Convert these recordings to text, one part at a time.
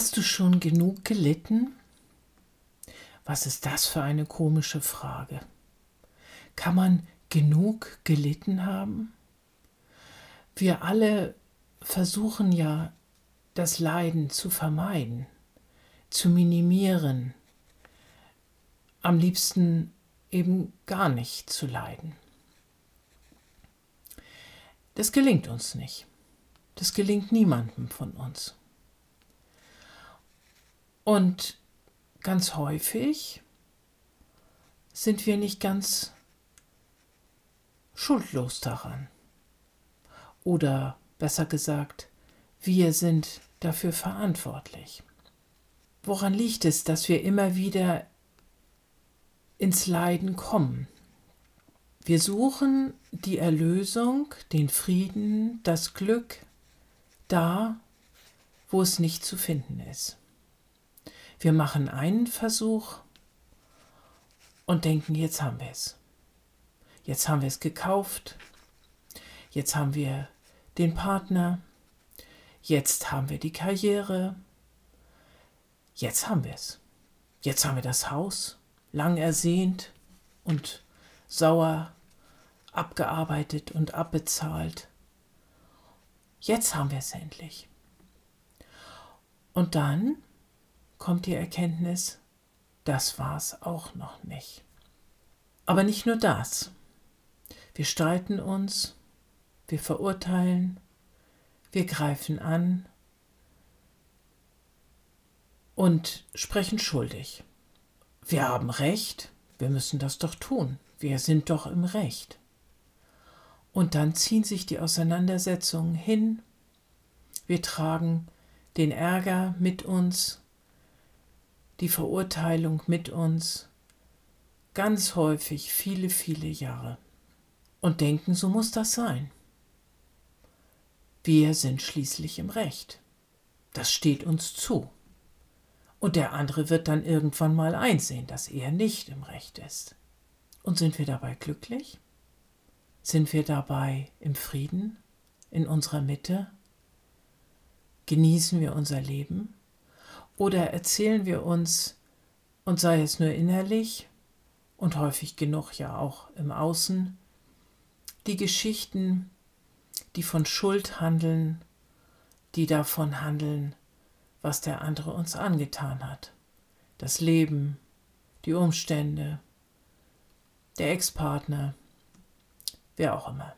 Hast du schon genug gelitten? Was ist das für eine komische Frage? Kann man genug gelitten haben? Wir alle versuchen ja, das Leiden zu vermeiden, zu minimieren, am liebsten eben gar nicht zu leiden. Das gelingt uns nicht. Das gelingt niemandem von uns. Und ganz häufig sind wir nicht ganz schuldlos daran. Oder besser gesagt, wir sind dafür verantwortlich. Woran liegt es, dass wir immer wieder ins Leiden kommen? Wir suchen die Erlösung, den Frieden, das Glück da, wo es nicht zu finden ist. Wir machen einen Versuch und denken, jetzt haben wir es. Jetzt haben wir es gekauft. Jetzt haben wir den Partner. Jetzt haben wir die Karriere. Jetzt haben wir es. Jetzt haben wir das Haus, lang ersehnt und sauer abgearbeitet und abbezahlt. Jetzt haben wir es endlich. Und dann kommt die Erkenntnis, das war's auch noch nicht. Aber nicht nur das. Wir streiten uns, wir verurteilen, wir greifen an und sprechen schuldig. Wir haben Recht, wir müssen das doch tun, wir sind doch im Recht. Und dann ziehen sich die Auseinandersetzungen hin, wir tragen den Ärger mit uns, die Verurteilung mit uns, ganz häufig viele, viele Jahre, und denken, so muss das sein. Wir sind schließlich im Recht. Das steht uns zu. Und der andere wird dann irgendwann mal einsehen, dass er nicht im Recht ist. Und sind wir dabei glücklich? Sind wir dabei im Frieden, in unserer Mitte? Genießen wir unser Leben? Oder erzählen wir uns, und sei es nur innerlich und häufig genug ja auch im Außen, die Geschichten, die von Schuld handeln, die davon handeln, was der andere uns angetan hat. Das Leben, die Umstände, der Ex-Partner, wer auch immer.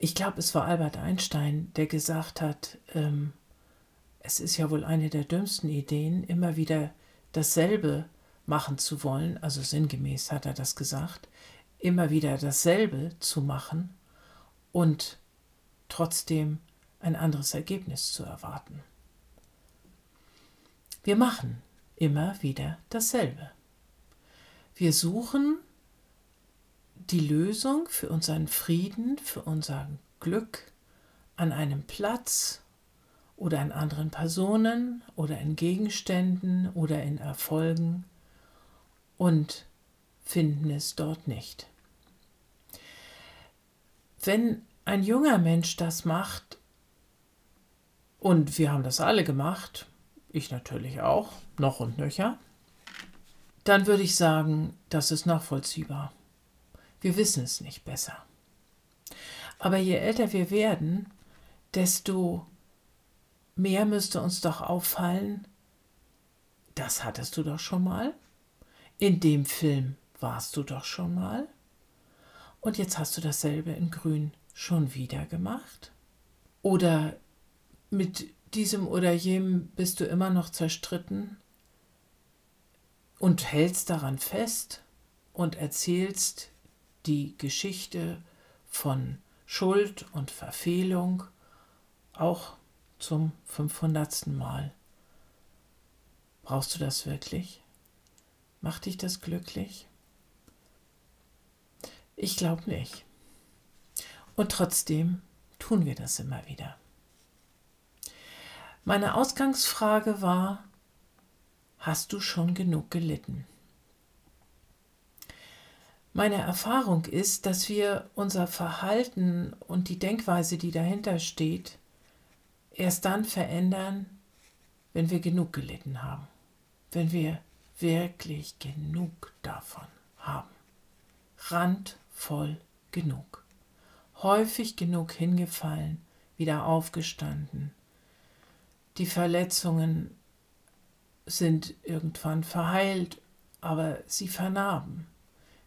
Ich glaube, es war Albert Einstein, der gesagt hat, ähm, es ist ja wohl eine der dümmsten Ideen, immer wieder dasselbe machen zu wollen, also sinngemäß hat er das gesagt, immer wieder dasselbe zu machen und trotzdem ein anderes Ergebnis zu erwarten. Wir machen immer wieder dasselbe. Wir suchen die Lösung für unseren Frieden, für unser Glück an einem Platz, oder in anderen Personen oder in Gegenständen oder in Erfolgen und finden es dort nicht. Wenn ein junger Mensch das macht, und wir haben das alle gemacht, ich natürlich auch, noch und nöcher, dann würde ich sagen, das ist nachvollziehbar. Wir wissen es nicht besser. Aber je älter wir werden, desto Mehr müsste uns doch auffallen, das hattest du doch schon mal. In dem Film warst du doch schon mal. Und jetzt hast du dasselbe in Grün schon wieder gemacht. Oder mit diesem oder jenem bist du immer noch zerstritten und hältst daran fest und erzählst die Geschichte von Schuld und Verfehlung, auch zum 500. Mal. Brauchst du das wirklich? Macht dich das glücklich? Ich glaube nicht. Und trotzdem tun wir das immer wieder. Meine Ausgangsfrage war, hast du schon genug gelitten? Meine Erfahrung ist, dass wir unser Verhalten und die Denkweise, die dahinter steht, erst dann verändern, wenn wir genug gelitten haben, wenn wir wirklich genug davon haben. Randvoll genug. Häufig genug hingefallen, wieder aufgestanden. Die Verletzungen sind irgendwann verheilt, aber sie vernarben.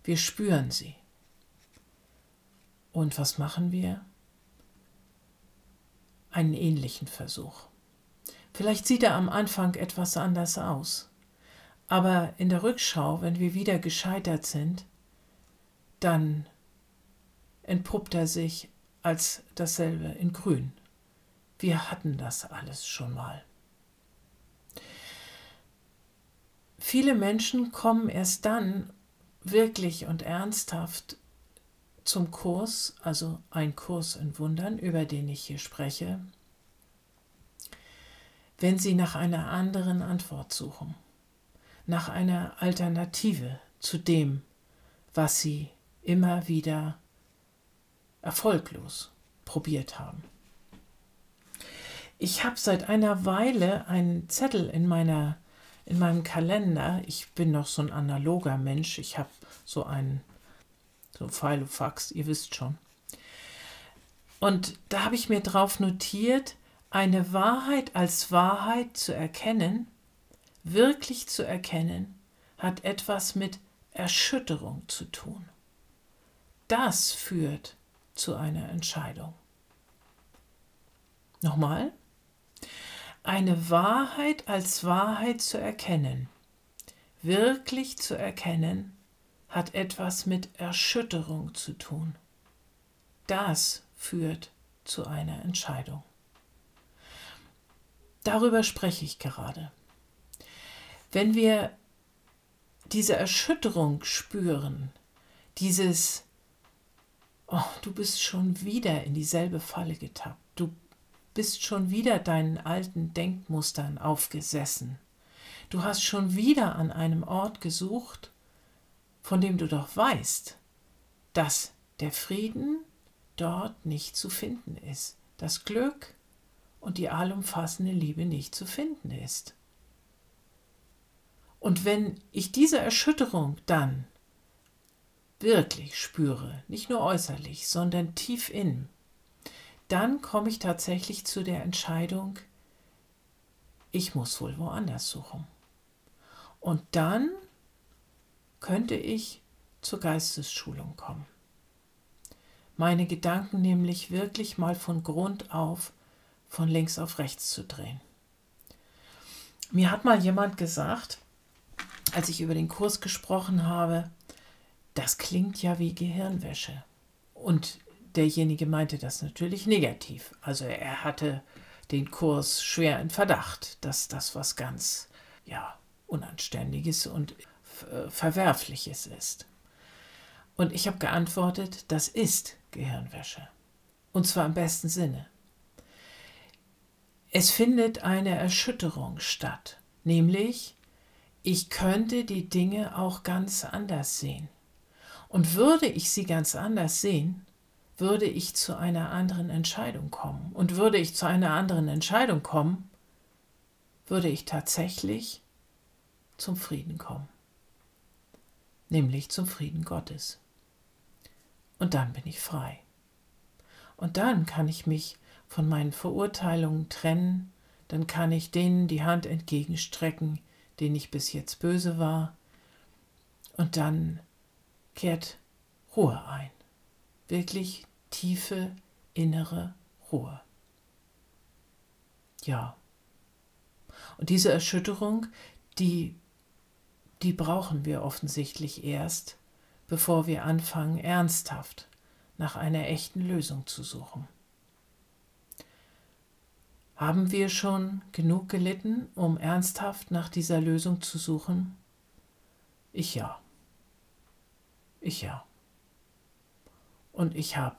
Wir spüren sie. Und was machen wir? Einen ähnlichen Versuch. Vielleicht sieht er am Anfang etwas anders aus, aber in der Rückschau, wenn wir wieder gescheitert sind, dann entpuppt er sich als dasselbe in Grün. Wir hatten das alles schon mal. Viele Menschen kommen erst dann wirklich und ernsthaft zum Kurs, also ein Kurs in Wundern, über den ich hier spreche, wenn sie nach einer anderen Antwort suchen, nach einer Alternative zu dem, was sie immer wieder erfolglos probiert haben. Ich habe seit einer Weile einen Zettel in meiner in meinem Kalender. Ich bin noch so ein analoger Mensch. Ich habe so einen so Filofax, ihr wisst schon. Und da habe ich mir drauf notiert, eine Wahrheit als Wahrheit zu erkennen, wirklich zu erkennen, hat etwas mit Erschütterung zu tun. Das führt zu einer Entscheidung. Nochmal. Eine Wahrheit als Wahrheit zu erkennen, wirklich zu erkennen, hat etwas mit Erschütterung zu tun. Das führt zu einer Entscheidung. Darüber spreche ich gerade. Wenn wir diese Erschütterung spüren, dieses, oh, du bist schon wieder in dieselbe Falle getappt, du bist schon wieder deinen alten Denkmustern aufgesessen, du hast schon wieder an einem Ort gesucht, von dem du doch weißt, dass der Frieden dort nicht zu finden ist, das Glück und die allumfassende Liebe nicht zu finden ist. Und wenn ich diese Erschütterung dann wirklich spüre, nicht nur äußerlich, sondern tief in, dann komme ich tatsächlich zu der Entscheidung, ich muss wohl woanders suchen. Und dann könnte ich zur Geistesschulung kommen. Meine Gedanken nämlich wirklich mal von Grund auf von links auf rechts zu drehen. Mir hat mal jemand gesagt, als ich über den Kurs gesprochen habe, das klingt ja wie Gehirnwäsche. Und derjenige meinte das natürlich negativ. Also er hatte den Kurs schwer in Verdacht, dass das was ganz, ja, Unanständiges und Verwerfliches ist. Und ich habe geantwortet, das ist Gehirnwäsche. Und zwar im besten Sinne. Es findet eine Erschütterung statt, nämlich ich könnte die Dinge auch ganz anders sehen. Und würde ich sie ganz anders sehen, würde ich zu einer anderen Entscheidung kommen. Und würde ich zu einer anderen Entscheidung kommen, würde ich tatsächlich zum Frieden kommen. Nämlich zum Frieden Gottes. Und dann bin ich frei. Und dann kann ich mich von meinen Verurteilungen trennen, dann kann ich denen die Hand entgegenstrecken, denen ich bis jetzt böse war, und dann kehrt Ruhe ein, wirklich tiefe innere Ruhe. Ja. Und diese Erschütterung, die, die brauchen wir offensichtlich erst, bevor wir anfangen, ernsthaft nach einer echten Lösung zu suchen. Haben wir schon genug gelitten, um ernsthaft nach dieser Lösung zu suchen? Ich ja. Ich ja. Und ich habe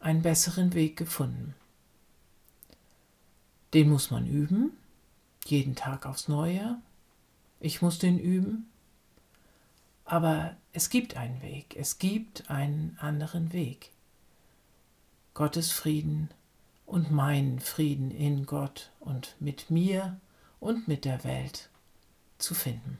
einen besseren Weg gefunden. Den muss man üben, jeden Tag aufs Neue. Ich muss den üben. Aber es gibt einen Weg, es gibt einen anderen Weg. Gottes Frieden und meinen Frieden in Gott und mit mir und mit der Welt zu finden.